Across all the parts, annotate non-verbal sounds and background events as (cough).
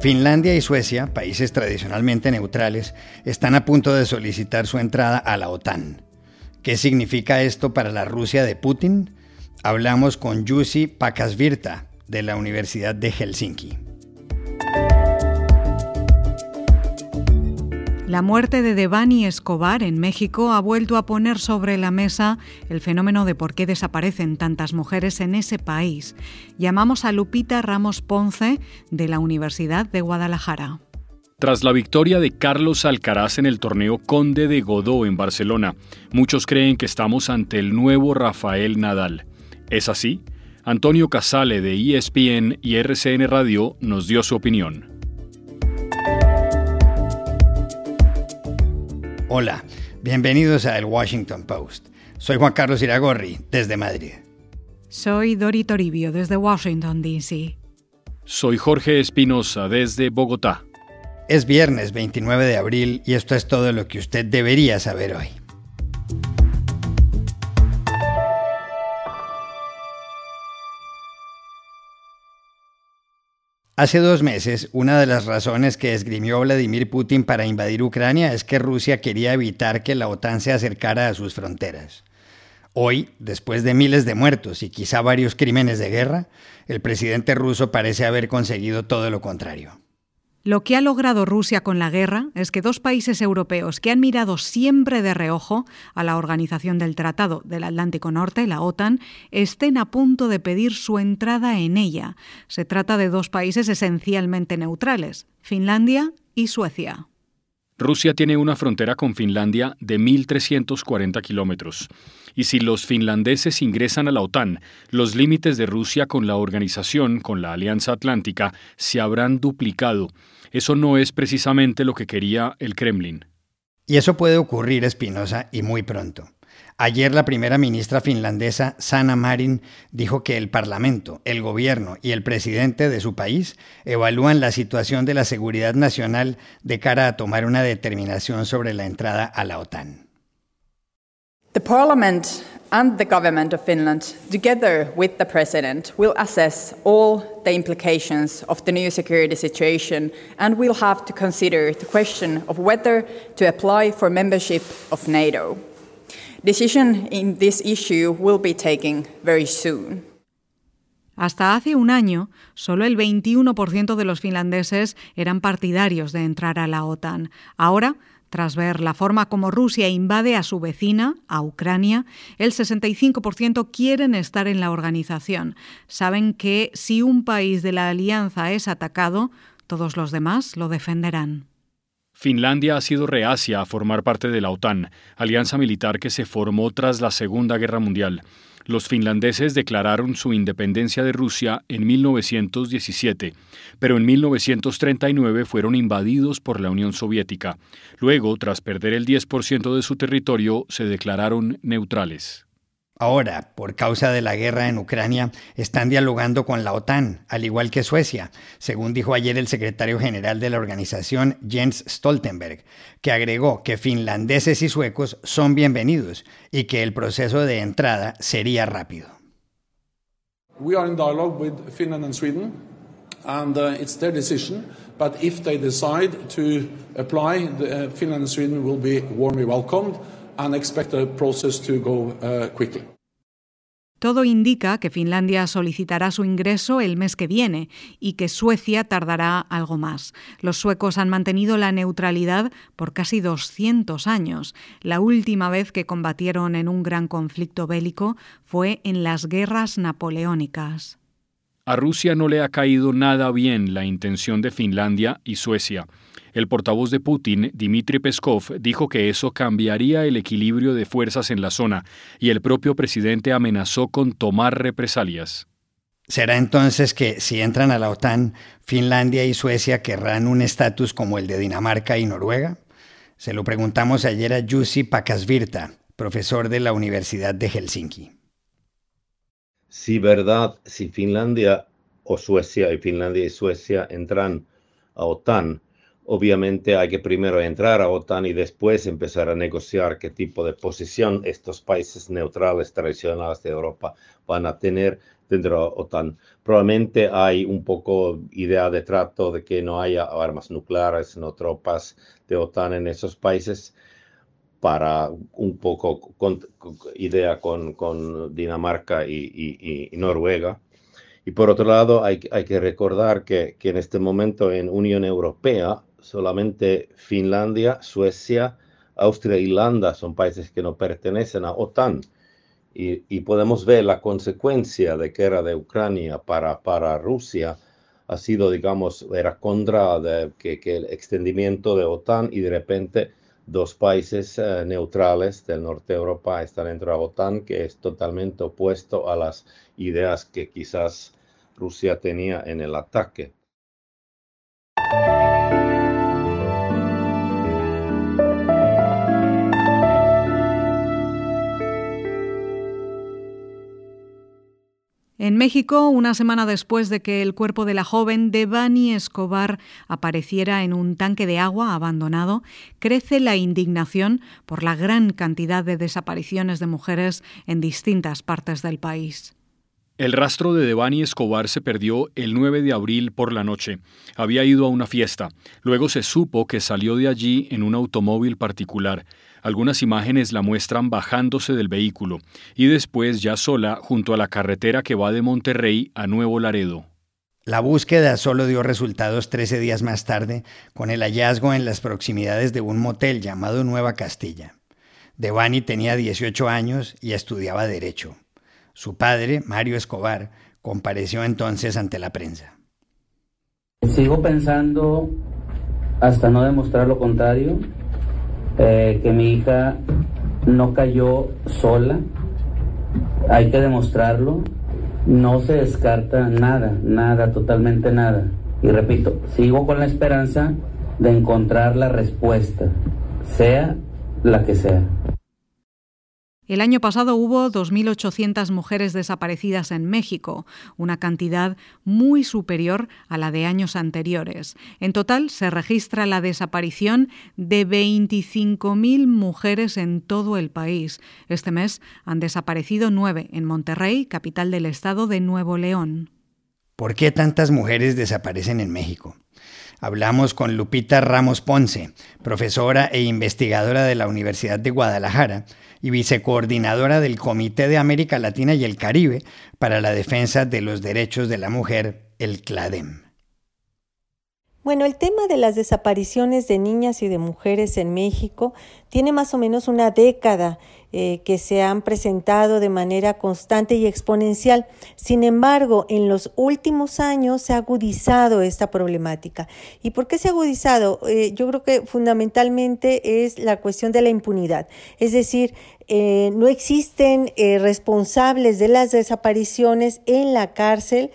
Finlandia y Suecia, países tradicionalmente neutrales, están a punto de solicitar su entrada a la OTAN. ¿Qué significa esto para la Rusia de Putin? Hablamos con Jussi Pakasvirta de la Universidad de Helsinki. La muerte de Devani Escobar en México ha vuelto a poner sobre la mesa el fenómeno de por qué desaparecen tantas mujeres en ese país. Llamamos a Lupita Ramos Ponce de la Universidad de Guadalajara. Tras la victoria de Carlos Alcaraz en el torneo Conde de Godó en Barcelona, muchos creen que estamos ante el nuevo Rafael Nadal. ¿Es así? Antonio Casale de ESPN y RCN Radio nos dio su opinión. Hola, bienvenidos a El Washington Post. Soy Juan Carlos Iragorri, desde Madrid. Soy Dori Toribio, desde Washington, D.C. Soy Jorge Espinosa, desde Bogotá. Es viernes 29 de abril y esto es todo lo que usted debería saber hoy. Hace dos meses, una de las razones que esgrimió Vladimir Putin para invadir Ucrania es que Rusia quería evitar que la OTAN se acercara a sus fronteras. Hoy, después de miles de muertos y quizá varios crímenes de guerra, el presidente ruso parece haber conseguido todo lo contrario. Lo que ha logrado Rusia con la guerra es que dos países europeos que han mirado siempre de reojo a la Organización del Tratado del Atlántico Norte, la OTAN, estén a punto de pedir su entrada en ella. Se trata de dos países esencialmente neutrales, Finlandia y Suecia. Rusia tiene una frontera con Finlandia de 1.340 kilómetros. Y si los finlandeses ingresan a la OTAN, los límites de Rusia con la organización, con la Alianza Atlántica, se habrán duplicado. Eso no es precisamente lo que quería el Kremlin. Y eso puede ocurrir, Espinosa, y muy pronto. Ayer la primera ministra finlandesa, Sanna Marin, dijo que el Parlamento, el gobierno y el presidente de su país evalúan la situación de la seguridad nacional de cara a tomar una determinación sobre la entrada a la OTAN. The Parliament and the government of Finland, together with the President, will assess all the implications of the new security situation and will have to consider the question of whether to apply for membership of NATO. Decision in this issue will be taken very soon. Hasta hace un año, solo el 21% de los finlandeses eran partidarios de entrar a la OTAN. Ahora, tras ver la forma como Rusia invade a su vecina, a Ucrania, el 65% quieren estar en la organización. Saben que si un país de la alianza es atacado, todos los demás lo defenderán. Finlandia ha sido reacia a formar parte de la OTAN, alianza militar que se formó tras la Segunda Guerra Mundial. Los finlandeses declararon su independencia de Rusia en 1917, pero en 1939 fueron invadidos por la Unión Soviética. Luego, tras perder el 10% de su territorio, se declararon neutrales. Ahora, por causa de la guerra en Ucrania, están dialogando con la OTAN, al igual que Suecia, según dijo ayer el secretario general de la organización, Jens Stoltenberg, que agregó que finlandeses y suecos son bienvenidos y que el proceso de entrada sería rápido. We are in dialogue with Finland and Sweden, and uh, it's their decision. But if they decide to apply, the, uh, Finland and Sweden will be warmly welcomed and expect the process to go uh, quickly. Todo indica que Finlandia solicitará su ingreso el mes que viene y que Suecia tardará algo más. Los suecos han mantenido la neutralidad por casi 200 años. La última vez que combatieron en un gran conflicto bélico fue en las guerras napoleónicas. A Rusia no le ha caído nada bien la intención de Finlandia y Suecia. El portavoz de Putin, Dmitry Peskov, dijo que eso cambiaría el equilibrio de fuerzas en la zona y el propio presidente amenazó con tomar represalias. ¿Será entonces que si entran a la OTAN, Finlandia y Suecia querrán un estatus como el de Dinamarca y Noruega? Se lo preguntamos ayer a Jussi Pakasvirta, profesor de la Universidad de Helsinki. Si verdad, si Finlandia o Suecia y Finlandia y Suecia entran a OTAN, obviamente hay que primero entrar a OTAN y después empezar a negociar qué tipo de posición estos países neutrales tradicionales de Europa van a tener dentro de OTAN. Probablemente hay un poco idea de trato de que no haya armas nucleares, no tropas de OTAN en esos países para un poco con, idea con, con Dinamarca y, y, Noruega. Y por otro lado, hay, hay que recordar que, que, en este momento en Unión Europea solamente Finlandia, Suecia, Austria e Irlanda son países que no pertenecen a OTAN. Y, podemos ver la consecuencia de que era de Ucrania para, para Rusia ha sido, digamos, era contra de, que, el extendimiento de OTAN y de repente dos países eh, neutrales del norte de Europa están dentro de OTAN, que es totalmente opuesto a las ideas que quizás Rusia tenía en el ataque. En México, una semana después de que el cuerpo de la joven Devani Escobar apareciera en un tanque de agua abandonado, crece la indignación por la gran cantidad de desapariciones de mujeres en distintas partes del país. El rastro de Devani Escobar se perdió el 9 de abril por la noche. Había ido a una fiesta. Luego se supo que salió de allí en un automóvil particular. Algunas imágenes la muestran bajándose del vehículo y después ya sola junto a la carretera que va de Monterrey a Nuevo Laredo. La búsqueda solo dio resultados 13 días más tarde con el hallazgo en las proximidades de un motel llamado Nueva Castilla. Devani tenía 18 años y estudiaba Derecho. Su padre, Mario Escobar, compareció entonces ante la prensa. Sigo pensando, hasta no demostrar lo contrario, eh, que mi hija no cayó sola. Hay que demostrarlo. No se descarta nada, nada, totalmente nada. Y repito, sigo con la esperanza de encontrar la respuesta, sea la que sea. El año pasado hubo 2.800 mujeres desaparecidas en México, una cantidad muy superior a la de años anteriores. En total se registra la desaparición de 25.000 mujeres en todo el país. Este mes han desaparecido nueve en Monterrey, capital del estado de Nuevo León. ¿Por qué tantas mujeres desaparecen en México? Hablamos con Lupita Ramos Ponce, profesora e investigadora de la Universidad de Guadalajara y vicecoordinadora del Comité de América Latina y el Caribe para la Defensa de los Derechos de la Mujer, el CLADEM. Bueno, el tema de las desapariciones de niñas y de mujeres en México tiene más o menos una década eh, que se han presentado de manera constante y exponencial. Sin embargo, en los últimos años se ha agudizado esta problemática. ¿Y por qué se ha agudizado? Eh, yo creo que fundamentalmente es la cuestión de la impunidad. Es decir, eh, no existen responsables de las desapariciones en la cárcel.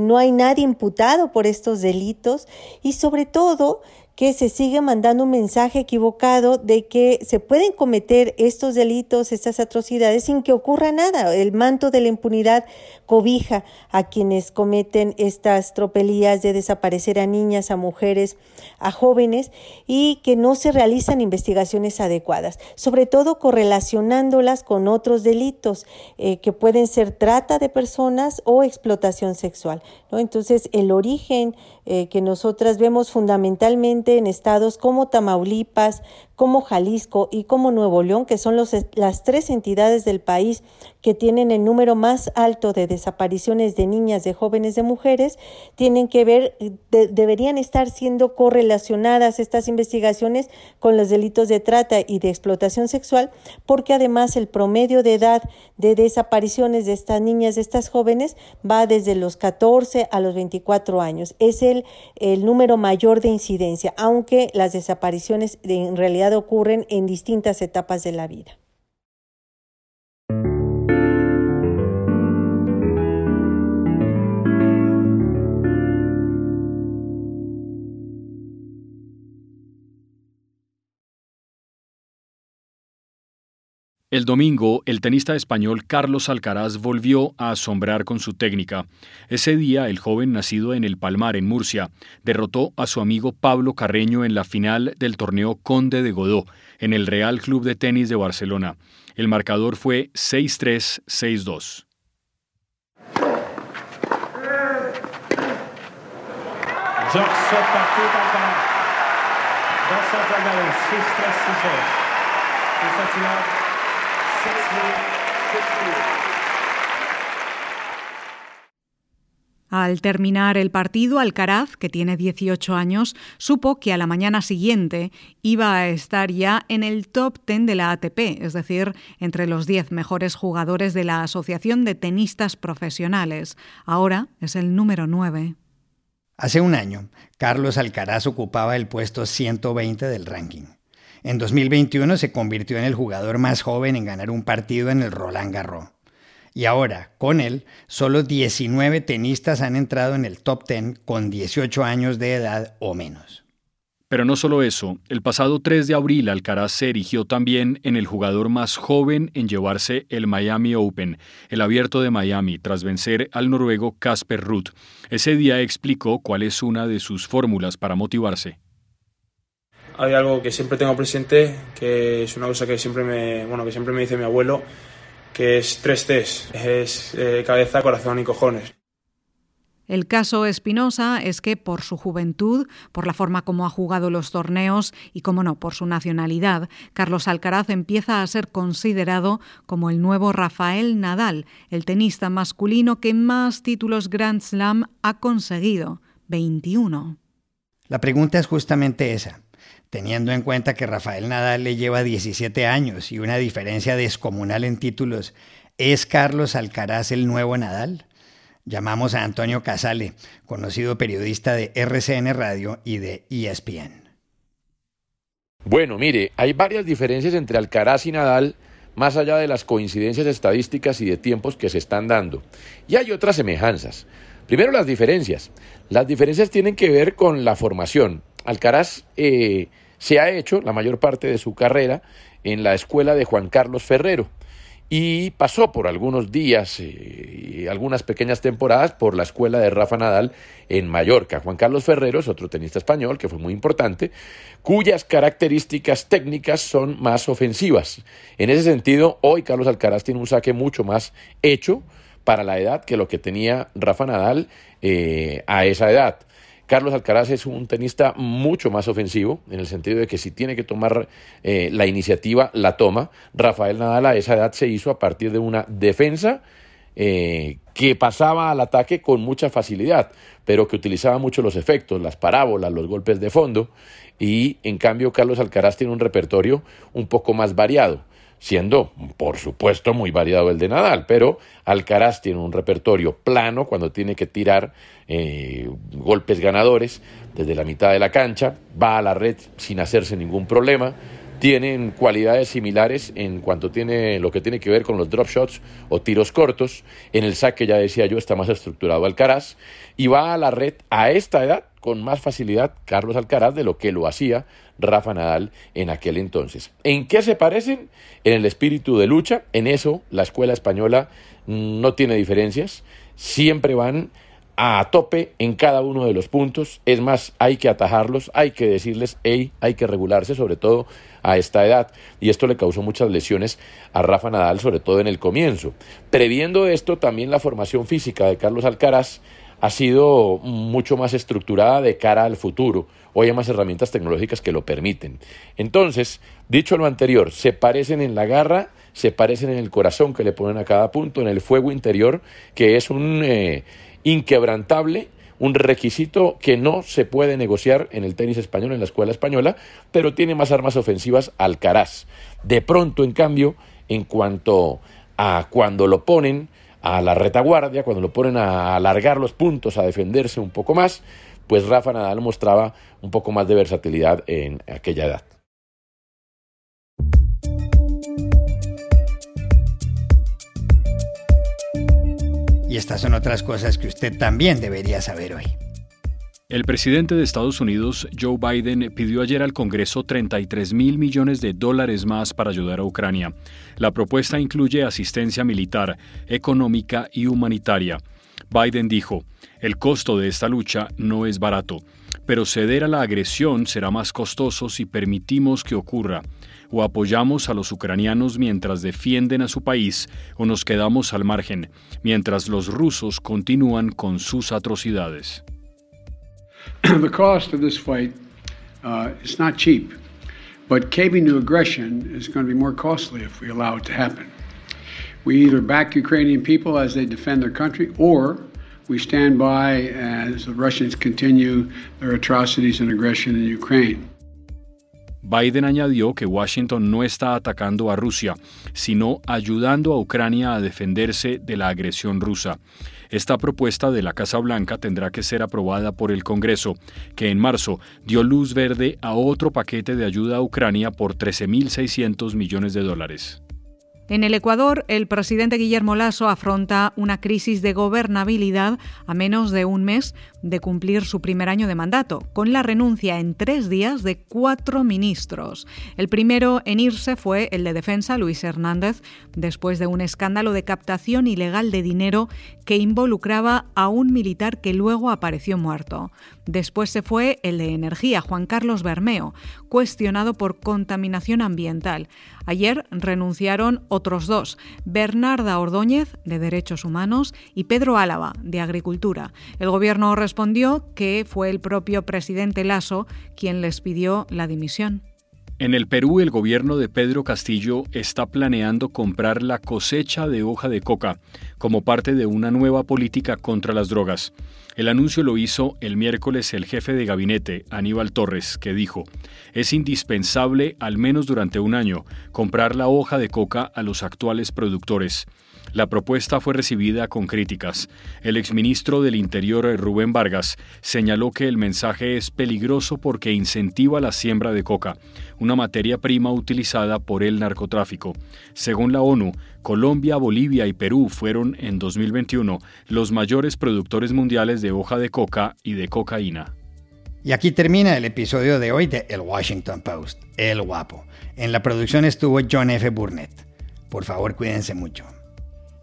No hay nadie imputado por estos delitos y sobre todo que se sigue mandando un mensaje equivocado de que se pueden cometer estos delitos, estas atrocidades sin que ocurra nada. El manto de la impunidad cobija a quienes cometen estas tropelías de desaparecer a niñas, a mujeres, a jóvenes y que no se realizan investigaciones adecuadas, sobre todo correlacionándolas con otros delitos eh, que pueden ser trata de personas o explotación sexual. ¿no? Entonces, el origen eh, que nosotras vemos fundamentalmente en estados como Tamaulipas, como Jalisco y como Nuevo León, que son las tres entidades del país que tienen el número más alto de desapariciones de niñas, de jóvenes, de mujeres, tienen que ver, deberían estar siendo correlacionadas estas investigaciones con los delitos de trata y de explotación sexual, porque además el promedio de edad de desapariciones de estas niñas, de estas jóvenes, va desde los 14 a los 24 años. Es el, el número mayor de incidencia, aunque las desapariciones en realidad ocurren en distintas etapas de la vida. El domingo, el tenista español Carlos Alcaraz volvió a asombrar con su técnica. Ese día, el joven nacido en El Palmar, en Murcia, derrotó a su amigo Pablo Carreño en la final del torneo Conde de Godó, en el Real Club de Tenis de Barcelona. El marcador fue 6-3, 6-2. Al terminar el partido, Alcaraz, que tiene 18 años, supo que a la mañana siguiente iba a estar ya en el top 10 de la ATP, es decir, entre los 10 mejores jugadores de la Asociación de Tenistas Profesionales. Ahora es el número 9. Hace un año, Carlos Alcaraz ocupaba el puesto 120 del ranking. En 2021 se convirtió en el jugador más joven en ganar un partido en el Roland Garros. Y ahora, con él, solo 19 tenistas han entrado en el top 10 con 18 años de edad o menos. Pero no solo eso, el pasado 3 de abril Alcaraz se erigió también en el jugador más joven en llevarse el Miami Open, el abierto de Miami, tras vencer al noruego Casper Ruth. Ese día explicó cuál es una de sus fórmulas para motivarse. Hay algo que siempre tengo presente, que es una cosa que siempre me, bueno, que siempre me dice mi abuelo, que es tres Cs, es eh, cabeza, corazón y cojones. El caso Espinosa es que por su juventud, por la forma como ha jugado los torneos y, como no, por su nacionalidad, Carlos Alcaraz empieza a ser considerado como el nuevo Rafael Nadal, el tenista masculino que más títulos Grand Slam ha conseguido, 21. La pregunta es justamente esa teniendo en cuenta que Rafael Nadal le lleva 17 años y una diferencia descomunal en títulos, ¿es Carlos Alcaraz el nuevo Nadal? Llamamos a Antonio Casale, conocido periodista de RCN Radio y de ESPN. Bueno, mire, hay varias diferencias entre Alcaraz y Nadal, más allá de las coincidencias estadísticas y de tiempos que se están dando. Y hay otras semejanzas. Primero las diferencias. Las diferencias tienen que ver con la formación. Alcaraz eh, se ha hecho la mayor parte de su carrera en la escuela de Juan Carlos Ferrero y pasó por algunos días eh, y algunas pequeñas temporadas por la escuela de Rafa Nadal en Mallorca. Juan Carlos Ferrero es otro tenista español que fue muy importante, cuyas características técnicas son más ofensivas. En ese sentido, hoy Carlos Alcaraz tiene un saque mucho más hecho para la edad que lo que tenía Rafa Nadal eh, a esa edad. Carlos Alcaraz es un tenista mucho más ofensivo, en el sentido de que si tiene que tomar eh, la iniciativa, la toma. Rafael Nadal a esa edad se hizo a partir de una defensa eh, que pasaba al ataque con mucha facilidad, pero que utilizaba mucho los efectos, las parábolas, los golpes de fondo, y en cambio Carlos Alcaraz tiene un repertorio un poco más variado siendo, por supuesto, muy variado el de Nadal, pero Alcaraz tiene un repertorio plano cuando tiene que tirar eh, golpes ganadores desde la mitad de la cancha, va a la red sin hacerse ningún problema, tienen cualidades similares en cuanto tiene lo que tiene que ver con los drop shots o tiros cortos. En el saque, ya decía yo, está más estructurado Alcaraz y va a la red a esta edad con más facilidad Carlos Alcaraz de lo que lo hacía Rafa Nadal en aquel entonces. ¿En qué se parecen? En el espíritu de lucha. En eso la escuela española no tiene diferencias. Siempre van a tope en cada uno de los puntos. Es más, hay que atajarlos, hay que decirles, hey, hay que regularse, sobre todo a esta edad. Y esto le causó muchas lesiones a Rafa Nadal, sobre todo en el comienzo. Previendo esto, también la formación física de Carlos Alcaraz ha sido mucho más estructurada de cara al futuro. Hoy hay más herramientas tecnológicas que lo permiten. Entonces, dicho lo anterior, se parecen en la garra, se parecen en el corazón que le ponen a cada punto, en el fuego interior, que es un... Eh, inquebrantable, un requisito que no se puede negociar en el tenis español, en la escuela española, pero tiene más armas ofensivas Alcaraz. De pronto, en cambio, en cuanto a cuando lo ponen a la retaguardia, cuando lo ponen a alargar los puntos, a defenderse un poco más, pues Rafa Nadal mostraba un poco más de versatilidad en aquella edad. Y estas son otras cosas que usted también debería saber hoy. El presidente de Estados Unidos, Joe Biden, pidió ayer al Congreso 33 mil millones de dólares más para ayudar a Ucrania. La propuesta incluye asistencia militar, económica y humanitaria. Biden dijo, el costo de esta lucha no es barato, pero ceder a la agresión será más costoso si permitimos que ocurra, o apoyamos a los ucranianos mientras defienden a su país, o nos quedamos al margen, mientras los rusos continúan con sus atrocidades. (clears throat) the cost of this fight uh, is not cheap, but caving to aggression is going to be more costly if we allow it to happen. We either back Ukrainian people as they defend their country, or we stand by as the Russians continue their atrocities and aggression in Ukraine. Biden añadió que Washington no está atacando a Rusia, sino ayudando a Ucrania a defenderse de la agresión rusa. Esta propuesta de la Casa Blanca tendrá que ser aprobada por el Congreso, que en marzo dio luz verde a otro paquete de ayuda a Ucrania por 13.600 millones de dólares. En el Ecuador, el presidente Guillermo Lasso afronta una crisis de gobernabilidad a menos de un mes de cumplir su primer año de mandato, con la renuncia en tres días de cuatro ministros. El primero en irse fue el de Defensa, Luis Hernández, después de un escándalo de captación ilegal de dinero que involucraba a un militar que luego apareció muerto. Después se fue el de Energía, Juan Carlos Bermeo, cuestionado por contaminación ambiental. Ayer renunciaron otros dos, Bernarda Ordóñez, de Derechos Humanos, y Pedro Álava, de Agricultura. El gobierno respondió que fue el propio presidente Lasso quien les pidió la dimisión. En el Perú, el gobierno de Pedro Castillo está planeando comprar la cosecha de hoja de coca como parte de una nueva política contra las drogas. El anuncio lo hizo el miércoles el jefe de gabinete, Aníbal Torres, que dijo, es indispensable, al menos durante un año, comprar la hoja de coca a los actuales productores. La propuesta fue recibida con críticas. El exministro del Interior, Rubén Vargas, señaló que el mensaje es peligroso porque incentiva la siembra de coca, una materia prima utilizada por el narcotráfico. Según la ONU, Colombia, Bolivia y Perú fueron en 2021 los mayores productores mundiales de hoja de coca y de cocaína. Y aquí termina el episodio de hoy de El Washington Post, El Guapo. En la producción estuvo John F. Burnett. Por favor, cuídense mucho